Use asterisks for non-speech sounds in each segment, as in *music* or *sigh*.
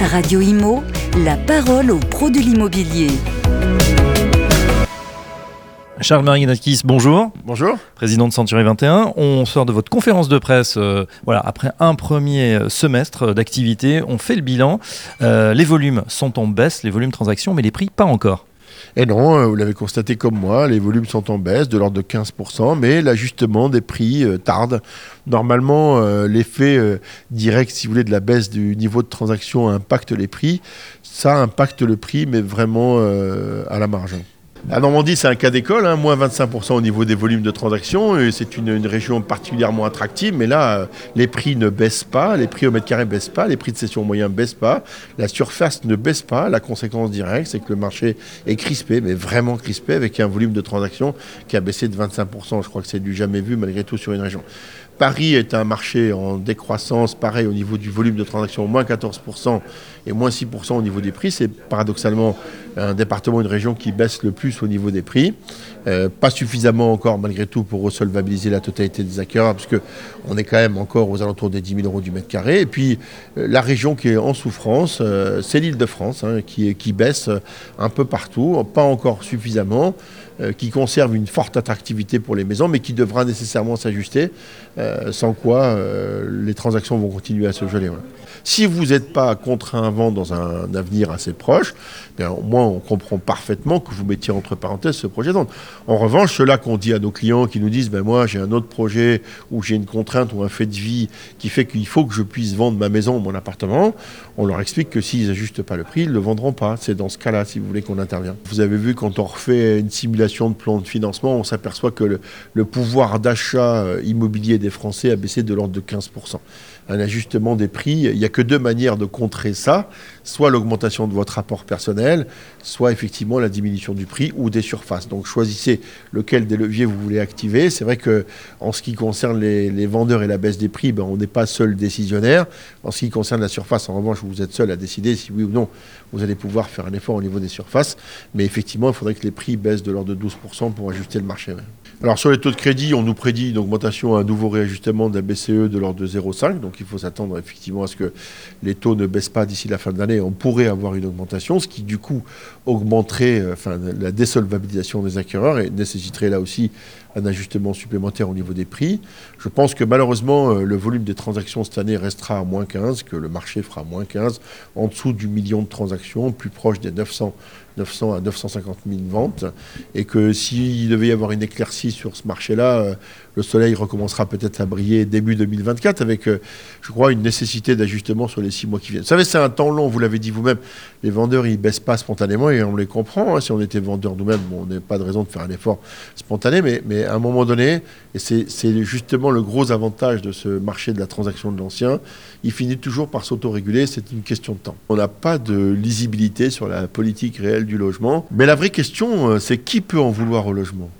Radio Imo, la parole aux pros de l'immobilier. Charles Marinakis, bonjour. Bonjour. Président de Century 21. On sort de votre conférence de presse. euh, voilà, après un premier euh, semestre d'activité, on fait le bilan. Euh, les volumes sont en baisse, les volumes transactions, mais les prix pas encore. Et non, euh, vous l'avez constaté comme moi, les volumes sont en baisse de l'ordre de 15%, mais l'ajustement des prix euh, tarde. Normalement, euh, l'effet direct, si vous voulez, de la baisse du niveau de transaction impacte les prix. Ça impacte le prix, mais vraiment à la marge. La Normandie, c'est un cas d'école, hein, moins 25% au niveau des volumes de transactions. et C'est une, région particulièrement attractive, mais là, euh, les prix ne baissent pas, les prix au mètre carré ne baissent pas, les prix de cession moyen ne baissent pas, la surface ne baisse pas. La conséquence directe, c'est que le marché est crispé, mais vraiment crispé, avec un volume de transactions qui a baissé de 25%. Je crois que c'est du jamais vu, malgré tout, sur une région. Paris est un marché en décroissance, pareil au niveau du volume de transactions, moins 14% et moins 6% au niveau des prix. C'est paradoxalement un département, une région qui baisse le plus au niveau des prix. Euh, pas suffisamment encore, malgré tout, pour resolvabiliser la totalité des acquéreurs, puisque on est quand même encore aux alentours des 10 000 euros du mètre carré. Et puis, euh, la région qui est en souffrance, euh, c'est l'île de France, hein, qui, qui baisse un peu partout, pas encore suffisamment qui conserve une forte attractivité pour les maisons, mais qui devra nécessairement s'ajuster, sans quoi les transactions vont continuer à se geler. Si vous n'êtes pas contraint à vendre dans un, avenir assez proche, bien, au moins on comprend parfaitement que vous mettiez entre parenthèses ce projet de. En revanche, cela qu'on dit à nos clients qui nous disent ben moi j'ai un autre projet ou j'ai une contrainte ou un fait de vie qui fait qu'il faut que je puisse vendre ma maison ou mon appartement, on leur explique que s'ils n'ajustent pas le prix, ils ne le vendront pas. C'est dans ce cas-là, si vous voulez, qu'on intervient. Vous avez vu, quand on refait une simulation de plan de financement, on s'aperçoit que le, le pouvoir d'achat euh, immobilier des Français a baissé de l'ordre de 15%. Un ajustement des prix, il n'y a que deux manières de contrer ça, soit l'augmentation de votre rapport personnel, soit effectivement la diminution du prix ou des surfaces. Donc choisissez lequel des leviers vous voulez activer. C'est vrai que en ce qui concerne les, vendeurs et la baisse des prix, ben, on n'est pas seul décisionnaire. En ce qui concerne la surface, en revanche, vous êtes seul à décider si oui ou non vous allez pouvoir faire un effort au niveau des surfaces. Mais effectivement, il faudrait que les prix baissent de l'ordre de 12% pour ajuster le marché. Alors sur les taux de crédit, on nous prédit une augmentation, un nouveau réajustement de la BCE de l'ordre de 0,5. Donc il faut s'attendre effectivement à ce que les taux ne baissent pas d'ici la fin de l'année. On pourrait avoir une augmentation, ce qui du coup augmenterait euh, la désolvabilisation des acquéreurs et nécessiterait là aussi un ajustement supplémentaire au niveau des prix. Je pense que malheureusement, euh, le volume des transactions cette année restera à moins 15, que le marché fera moins 15, en dessous du million de transactions, plus proche des 900, 900 à 950 000 ventes, et que s'il devait y avoir une éclaircie sur ce marché-là, euh, le soleil recommencera peut-être à briller début 2024, avec, euh, je crois, une nécessité d'ajustement sur les six mois qui viennent. Vous savez, c'est un temps long, vous l'avez dit vous-même, les vendeurs, ils baissent pas spontanément, et on les comprend. hein. Si on était vendeur nous-mêmes, on n'a pas de raison de faire un effort spontané, mais, mais à un moment donné, et c'est justement le gros avantage de ce marché de la transaction de l'ancien, il finit toujours par s'autoréguler, c'est une question de temps. On n'a pas de lisibilité sur la politique réelle du logement, mais la vraie question, euh, c'est qui peut en vouloir au logement?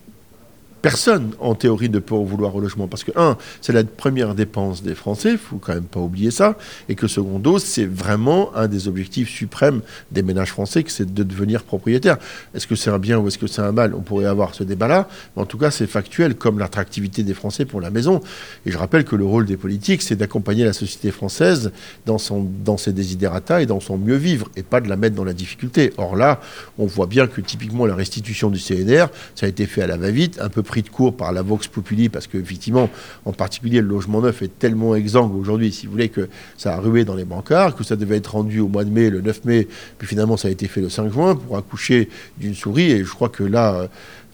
Personne, en théorie, ne peut en vouloir au logement. Parce que, un, c'est la première dépense des Français, il faut quand même pas oublier ça. Et que, secondo, c'est vraiment un des objectifs suprêmes des ménages français, que c'est de devenir propriétaire. Est-ce que c'est un bien ou est-ce que c'est un mal? On pourrait avoir ce débat-là. Mais en tout cas, c'est factuel, comme l'attractivité des Français pour la maison. Et je rappelle que le rôle des politiques, c'est d'accompagner la société française dans, son, dans ses désidératas et dans son mieux vivre, et pas de la mettre dans la difficulté. Or là, on voit bien que typiquement la restitution du CNR, ça a été fait à la va-vite, un peu de court par la Vox Populi, parce qu'effectivement, en particulier, le logement neuf est tellement exsangue aujourd'hui, si vous voulez, que ça a rué dans les bancards, que ça devait être rendu au mois de mai, le 9 mai, puis finalement ça a été fait le 5 juin pour accoucher d'une souris, et je crois que là,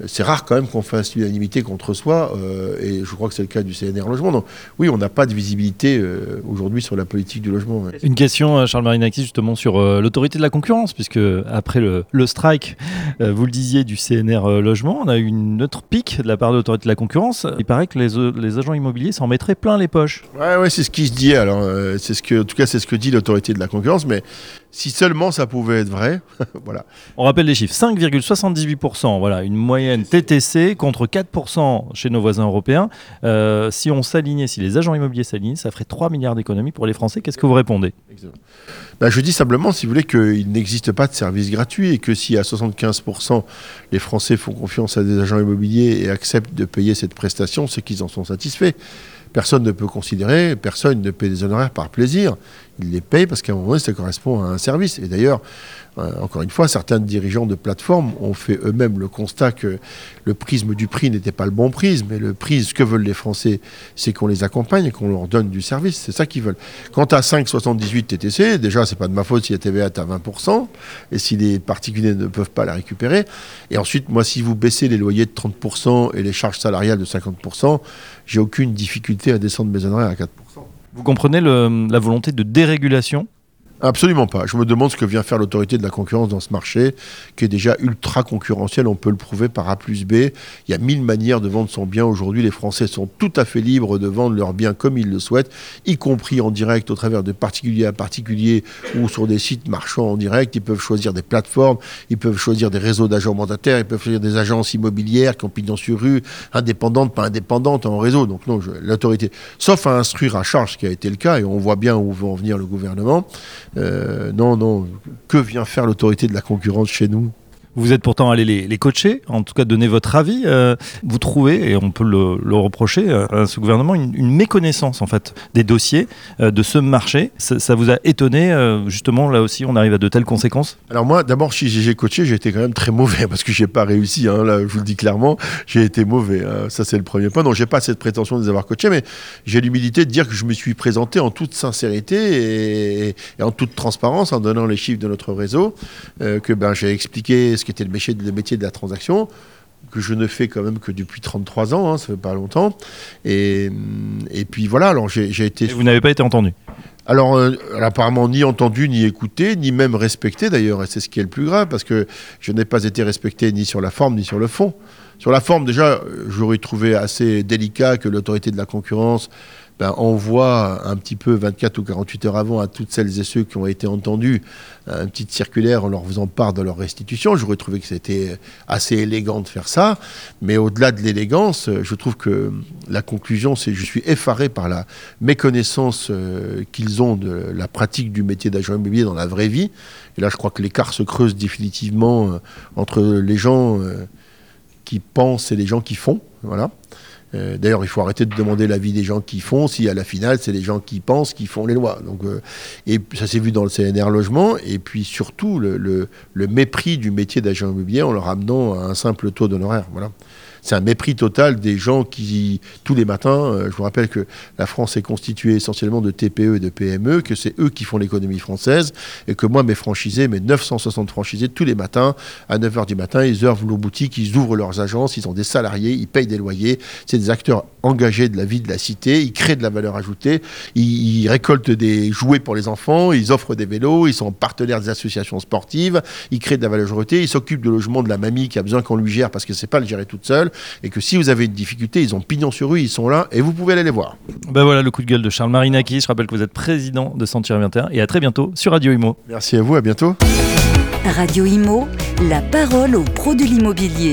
c'est rare quand même qu'on fasse l'unanimité contre soi, euh, et je crois que c'est le cas du CNR Logement. Donc oui, on n'a pas de visibilité euh, aujourd'hui sur la politique du logement. ouais. Une question, euh, Charles Marinakis, justement sur euh, l'autorité de la concurrence, puisque après le, le strike, vous le disiez, du CNR Logement, on a eu une autre pique de la part de l'autorité de la concurrence. Il paraît que les, les agents immobiliers s'en mettraient plein les poches. Ouais, ouais, c'est ce qui se dit. Alors, c'est ce que, en tout cas, c'est ce que dit l'autorité de la concurrence. Mais si seulement ça pouvait être vrai, *laughs* voilà. On rappelle les chiffres 5,78%, voilà, une moyenne TTC contre 4% chez nos voisins européens. Euh, si on s'alignait, si les agents immobiliers s'alignaient, ça ferait 3 milliards d'économies pour les Français. Qu'est-ce que vous répondez? Ben, je dis simplement, si vous voulez, qu'il n'existe pas de service gratuit et que si à 75% les Français font confiance à des agents immobiliers et acceptent de payer cette prestation, c'est qu'ils en sont satisfaits. Personne ne peut considérer, personne ne paie des honoraires par plaisir. Ils les payent parce qu'à un moment donné, ça correspond à un service. Et d'ailleurs, euh, encore une fois, certains dirigeants de plateformes ont fait eux-mêmes le constat que le prisme du prix n'était pas le bon prisme. Mais le prix, ce que veulent les Français, c'est qu'on les accompagne et qu'on leur donne du service. C'est ça qu'ils veulent. Quant à 5,78 TTC, déjà, c'est pas de ma faute si la TVA est à 20% et si les particuliers ne peuvent pas la récupérer. Et ensuite, moi, si vous baissez les loyers de 30% et les charges salariales de 50%, j'ai aucune difficulté à descendre mes honoraires à 4%. Vous comprenez le- la volonté de dérégulation Absolument pas. Je me demande ce que vient faire l'autorité de la concurrence dans ce marché, qui est déjà ultra concurrentiel, on peut le prouver par A plus B. Il y a mille manières de vendre son bien aujourd'hui. Les Français sont tout à fait libres de vendre leurs biens comme ils le souhaitent, y compris en direct au travers de particulier à particulier ou sur des sites marchands en direct. Ils peuvent choisir des plateformes, ils peuvent choisir des réseaux d'agents mandataires, ils peuvent choisir des agences immobilières qui ont pignon sur rue, indépendantes, pas indépendantes, en réseau. Donc non, l'autorité, sauf à instruire à charge, ce qui a été le cas, et on voit bien où veut en venir le gouvernement. Euh, non, non. Que vient faire l'autorité de la concurrence chez nous? Vous êtes pourtant allé les, coacher, en tout cas donner votre avis. euh, vous trouvez, et on peut le, reprocher euh, à ce gouvernement, une, méconnaissance en fait des dossiers euh, de ce marché. Ça, vous a étonné justement là aussi on arrive à de telles conséquences? Alors moi, d'abord, si j'ai coaché, j'ai été quand même très mauvais parce que j'ai pas réussi. hein, là, je vous le dis clairement, j'ai été mauvais. hein. ça, c'est le premier point. Donc, j'ai pas cette prétention de les avoir coachés, mais j'ai l'humilité de dire que je me suis présenté en toute sincérité et, en toute transparence en donnant les chiffres de notre réseau, que ben j'ai expliqué ce le métier, le métier de la transaction que je ne fais quand même que depuis 33 ans, hein, ça fait pas longtemps. Et, et puis voilà, alors j'ai été... Et Vous n'avez pas été entendu? Alors, euh, apparemment, ni entendu, ni écouté, ni même respecté d'ailleurs, et c'est ce qui est le plus grave, parce que je n'ai pas été respecté ni sur la forme, ni sur le fond. Sur la forme, déjà, j'aurais trouvé assez délicat que l'autorité de la concurrence ben, un petit peu 24 ou 48 heures avant à toutes celles et ceux qui ont été entendus un petit circulaire en leur faisant part de leur restitution. J'aurais trouvé que c'était assez élégant de faire ça, mais au-delà de l'élégance, je trouve que la conclusion, c'est je suis effaré par la méconnaissance euh, qu'ils ont de la pratique du métier d'agent immobilier dans la vraie vie. Et là, je crois que l'écart se creuse définitivement euh, entre les gens euh, qui pensent et les gens qui font. Voilà. Euh, D'ailleurs, il faut arrêter de demander l'avis des gens qui font, si à la finale, c'est les gens qui pensent qui font les lois. Donc, euh, et ça s'est vu dans le CNR logement, et puis surtout le mépris du métier d'agent immobilier en le ramenant à un simple taux d'honoraire. Voilà. C'est un mépris total des gens qui, tous les matins, euh, je vous rappelle que la France est constituée essentiellement de TPE et de PME, que c'est eux qui font l'économie française, et que moi, mes franchisés, mes 960 franchisés, tous les matins, à 9h du matin, ils ouvrent leurs boutiques, ils ouvrent leurs agences, ils ont des salariés, ils payent des loyers, c'est des acteurs engagés de la vie de la cité, ils créent de la valeur ajoutée, ils, ils récoltent des jouets pour les enfants, ils offrent des vélos, ils sont partenaires des associations sportives, ils créent de la valeur ajoutée, ils s'occupent de logement de la mamie qui a besoin qu'on lui gère parce que c'est pas le gérer toute seule, et que si vous avez une difficulté, ils ont pignon sur rue, ils sont là, et vous pouvez aller les voir. Ben voilà le coup de gueule de Charles Marinaki. Je rappelle que vous êtes président de Sentir Inventaire et à très bientôt sur Radio Imo. Merci à vous, à bientôt. Radio Imo, la parole aux pros de l'immobilier.